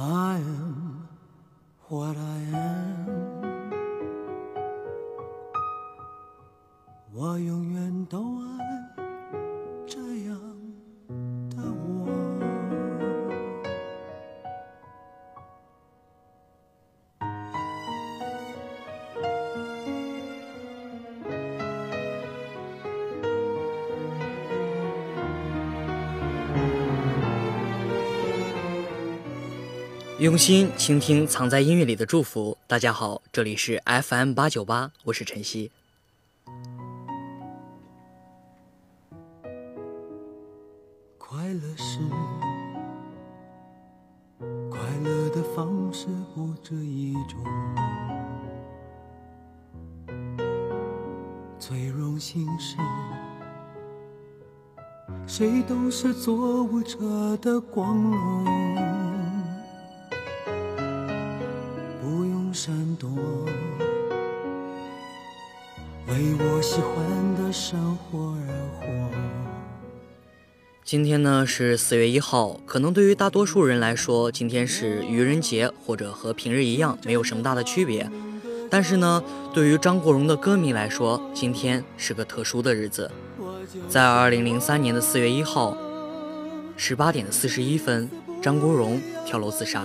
I am what I am. 用心倾听藏在音乐里的祝福。大家好，这里是 FM 八九八，我是晨曦。快乐是快乐的方式，不止一种最荣幸是，谁都是做舞者的光荣。今天呢是四月一号，可能对于大多数人来说，今天是愚人节，或者和平日一样没有什么大的区别。但是呢，对于张国荣的歌迷来说，今天是个特殊的日子。在二零零三年的四月一号，十八点四十一分，张国荣跳楼自杀，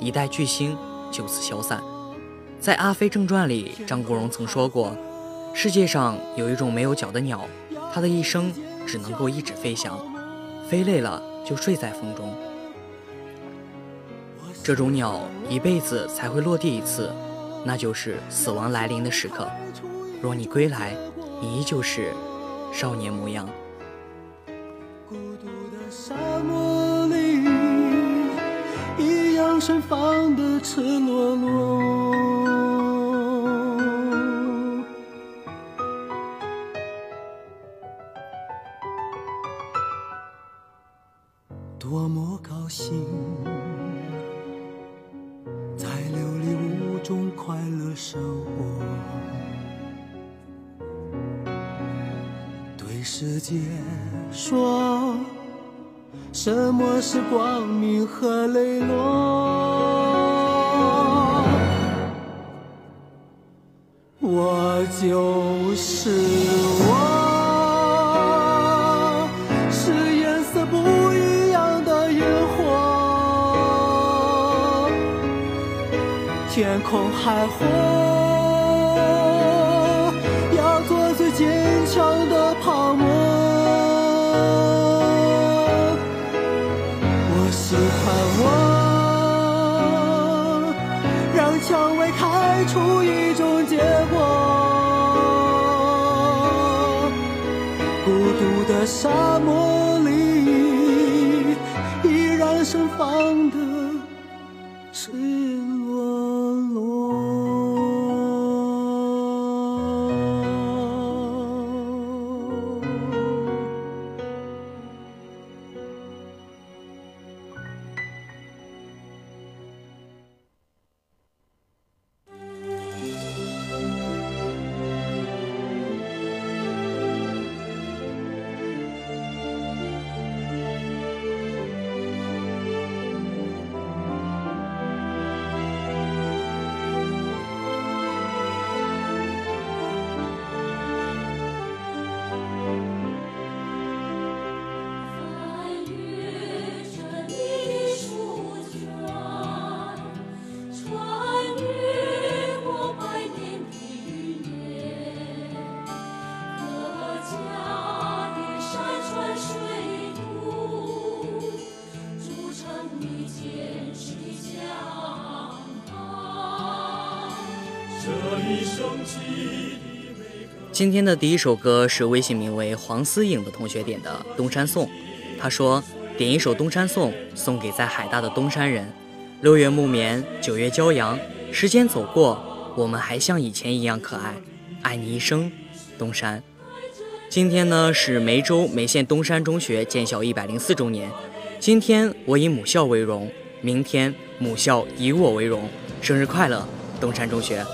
一代巨星就此消散。在《阿飞正传》里，张国荣曾说过：“世界上有一种没有脚的鸟，它的一生只能够一直飞翔。”飞累了就睡在风中，这种鸟一辈子才会落地一次，那就是死亡来临的时刻。若你归来，你依旧是少年模样。孤独的的沙漠里，一样盛放赤裸裸。心在琉璃屋中快乐生活，对世界说，什么是光明和磊落？我就是。空海火，要做最坚强的泡沫。我喜欢我，让蔷薇开出一种结果。孤独的沙漠里，依然盛放的，是。今天的第一首歌是微信名为黄思颖的同学点的《东山颂》，他说点一首《东山颂》送给在海大的东山人。六月木棉，九月骄阳，时间走过，我们还像以前一样可爱。爱你一生，东山。今天呢是梅州梅县东山中学建校一百零四周年。今天我以母校为荣，明天母校以我为荣。生日快乐，东山中学。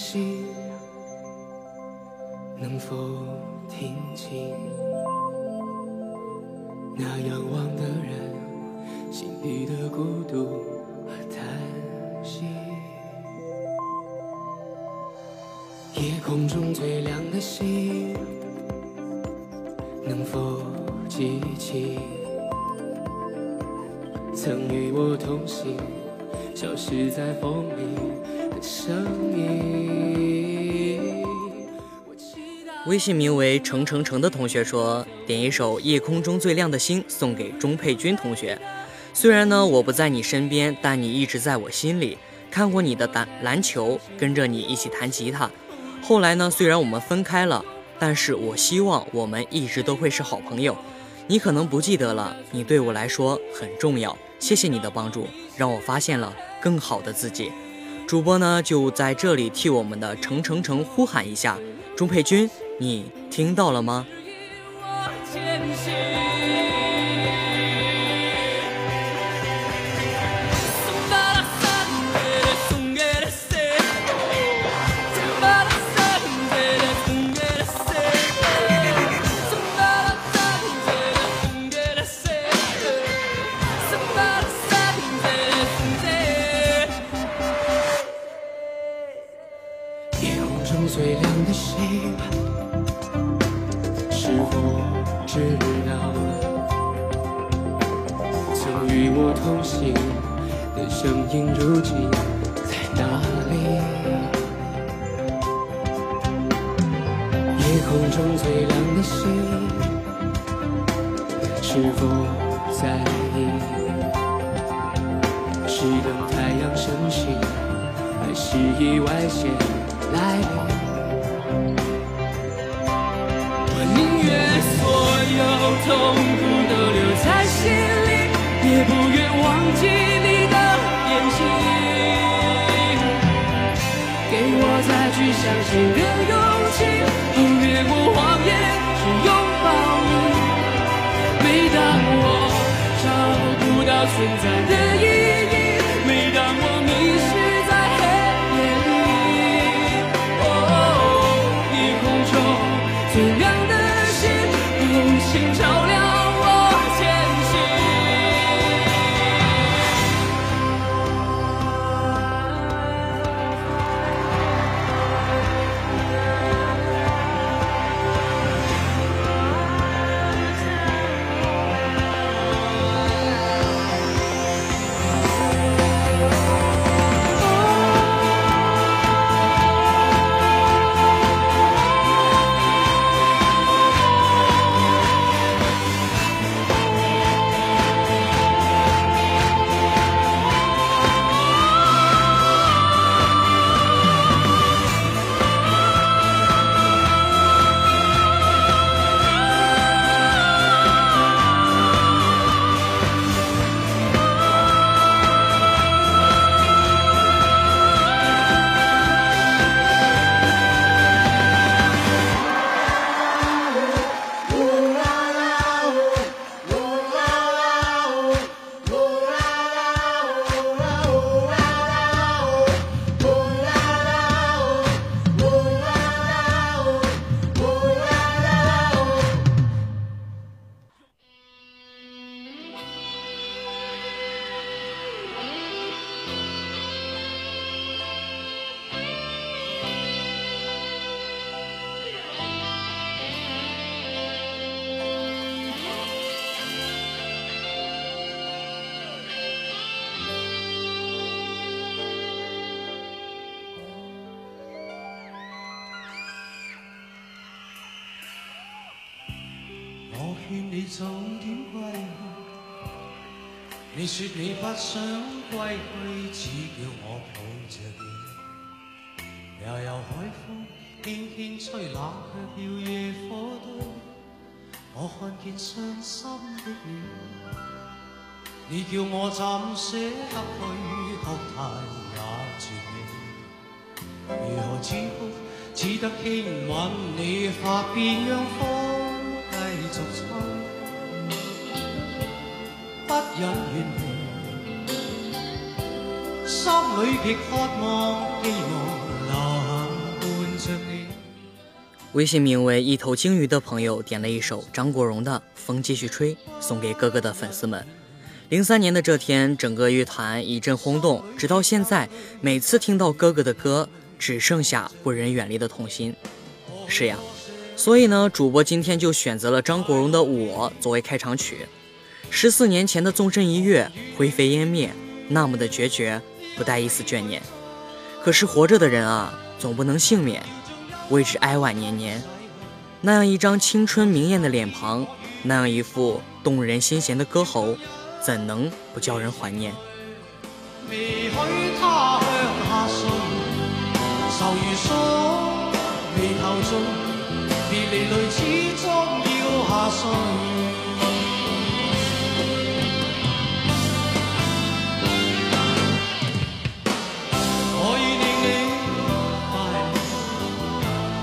心能否听清那仰望的人心底的孤独和叹息？夜空中最亮的星，能否记起曾与我同行，消失在风里？声音。微信名为“程程程”的同学说：“点一首《夜空中最亮的星》送给钟佩君同学。虽然呢我不在你身边，但你一直在我心里。看过你的篮篮球，跟着你一起弹吉他。后来呢，虽然我们分开了，但是我希望我们一直都会是好朋友。你可能不记得了，你对我来说很重要。谢谢你的帮助，让我发现了更好的自己。”主播呢，就在这里替我们的程程程呼喊一下，钟佩君，你听到了吗？来临，我宁愿所有痛苦都留在心里，也不愿忘记你的眼睛，给我再去相信的勇气，越过谎言去拥抱你。每当我找不到存在的。说你不想归去，只叫我抱着你。悠悠海风，轻轻吹，冷却了野火堆。我看见伤心的你，你叫我怎舍得去？哭太也绝美。如何止哭？只得轻吻你发边，让风继续吹。不忍远离。微信名为“一头鲸鱼”的朋友点了一首张国荣的《风继续吹》，送给哥哥的粉丝们。零三年的这天，整个乐坛一阵轰动，直到现在，每次听到哥哥的歌，只剩下不忍远离的痛心。是呀，所以呢，主播今天就选择了张国荣的《我》作为开场曲。十四年前的纵身一跃，灰飞烟灭，那么的决绝。不带一丝眷念，可是活着的人啊，总不能幸免，为之哀婉年年。那样一张青春明艳的脸庞，那样一副动人心弦的歌喉，怎能不叫人怀念？他下下愁中，别离泪始终要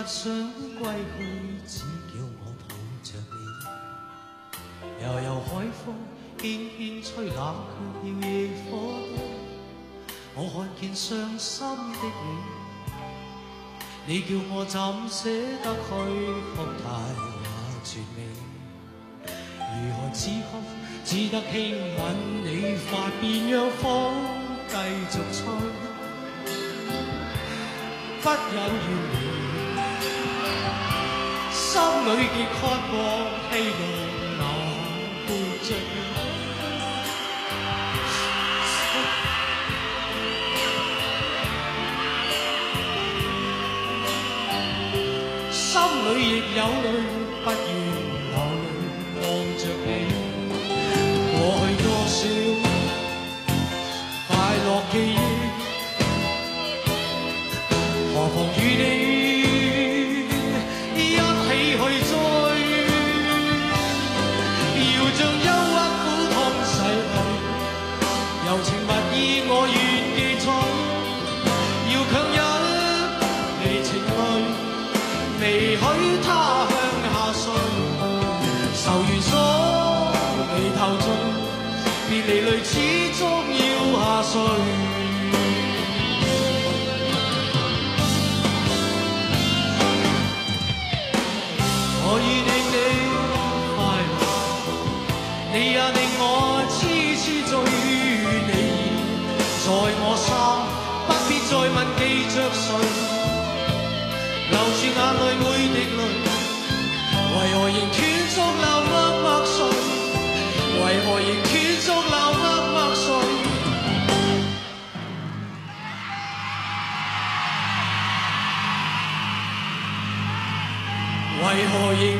不想归去，只叫我抱着你。悠悠海风，轻轻吹冷却了热火。我看见伤心的你，你叫我怎舍得去哭？大话绝美，如何止哭？只得轻吻你发，便让风继续吹。不忍心里既渴望，希望留下欢聚。心里亦有泪。为何仍？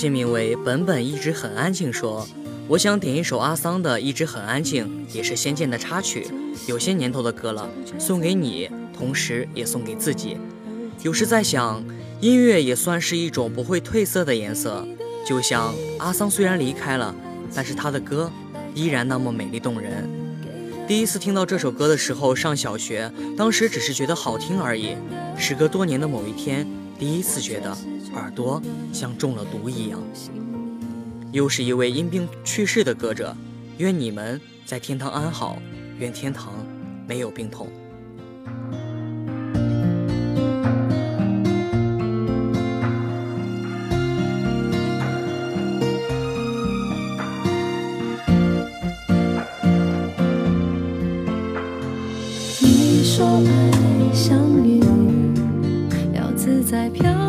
姓名为本本，一直很安静。说，我想点一首阿桑的《一直很安静》，也是《仙剑》的插曲，有些年头的歌了，送给你，同时也送给自己。有时在想，音乐也算是一种不会褪色的颜色。就像阿桑虽然离开了，但是他的歌依然那么美丽动人。第一次听到这首歌的时候，上小学，当时只是觉得好听而已。时隔多年的某一天，第一次觉得。耳朵像中了毒一样。又是一位因病去世的歌者，愿你们在天堂安好，愿天堂没有病痛。你说爱像雨，要自在飘。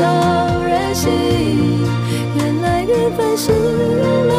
都任性，原来越烦心。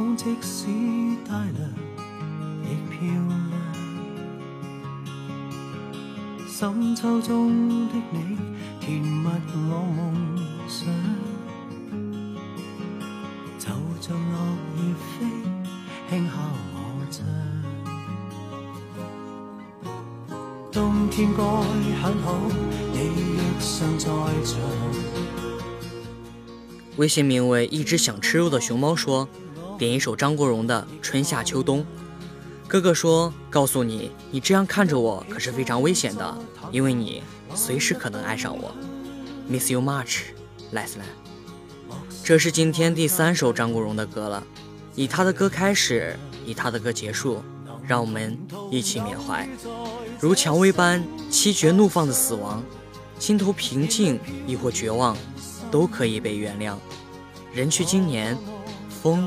风即使带了亦漂亮。深秋中的你，甜蜜我梦想。走像落叶飞，轻敲我窗。冬天该很好，你亦想在场。微信名为“一只想吃肉的熊猫”说。点一首张国荣的《春夏秋冬》。哥哥说：“告诉你，你这样看着我可是非常危险的，因为你随时可能爱上我。” Miss you much, Leslie。这是今天第三首张国荣的歌了，以他的歌开始，以他的歌结束，让我们一起缅怀。如蔷薇般凄绝怒放的死亡，心头平静亦或绝望，都可以被原谅。人去今年，风。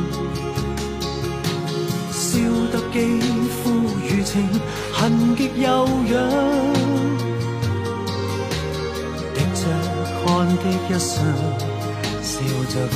笑得肌肤如情，痕极柔痒，滴着汗的一双，笑着唱。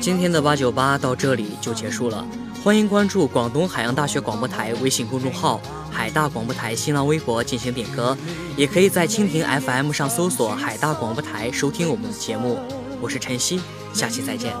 今天的八九八到这里就结束了，欢迎关注广东海洋大学广播台微信公众号“海大广播台”、新浪微博进行点歌，也可以在蜻蜓 FM 上搜索“海大广播台”收听我们的节目。我是晨曦，下期再见。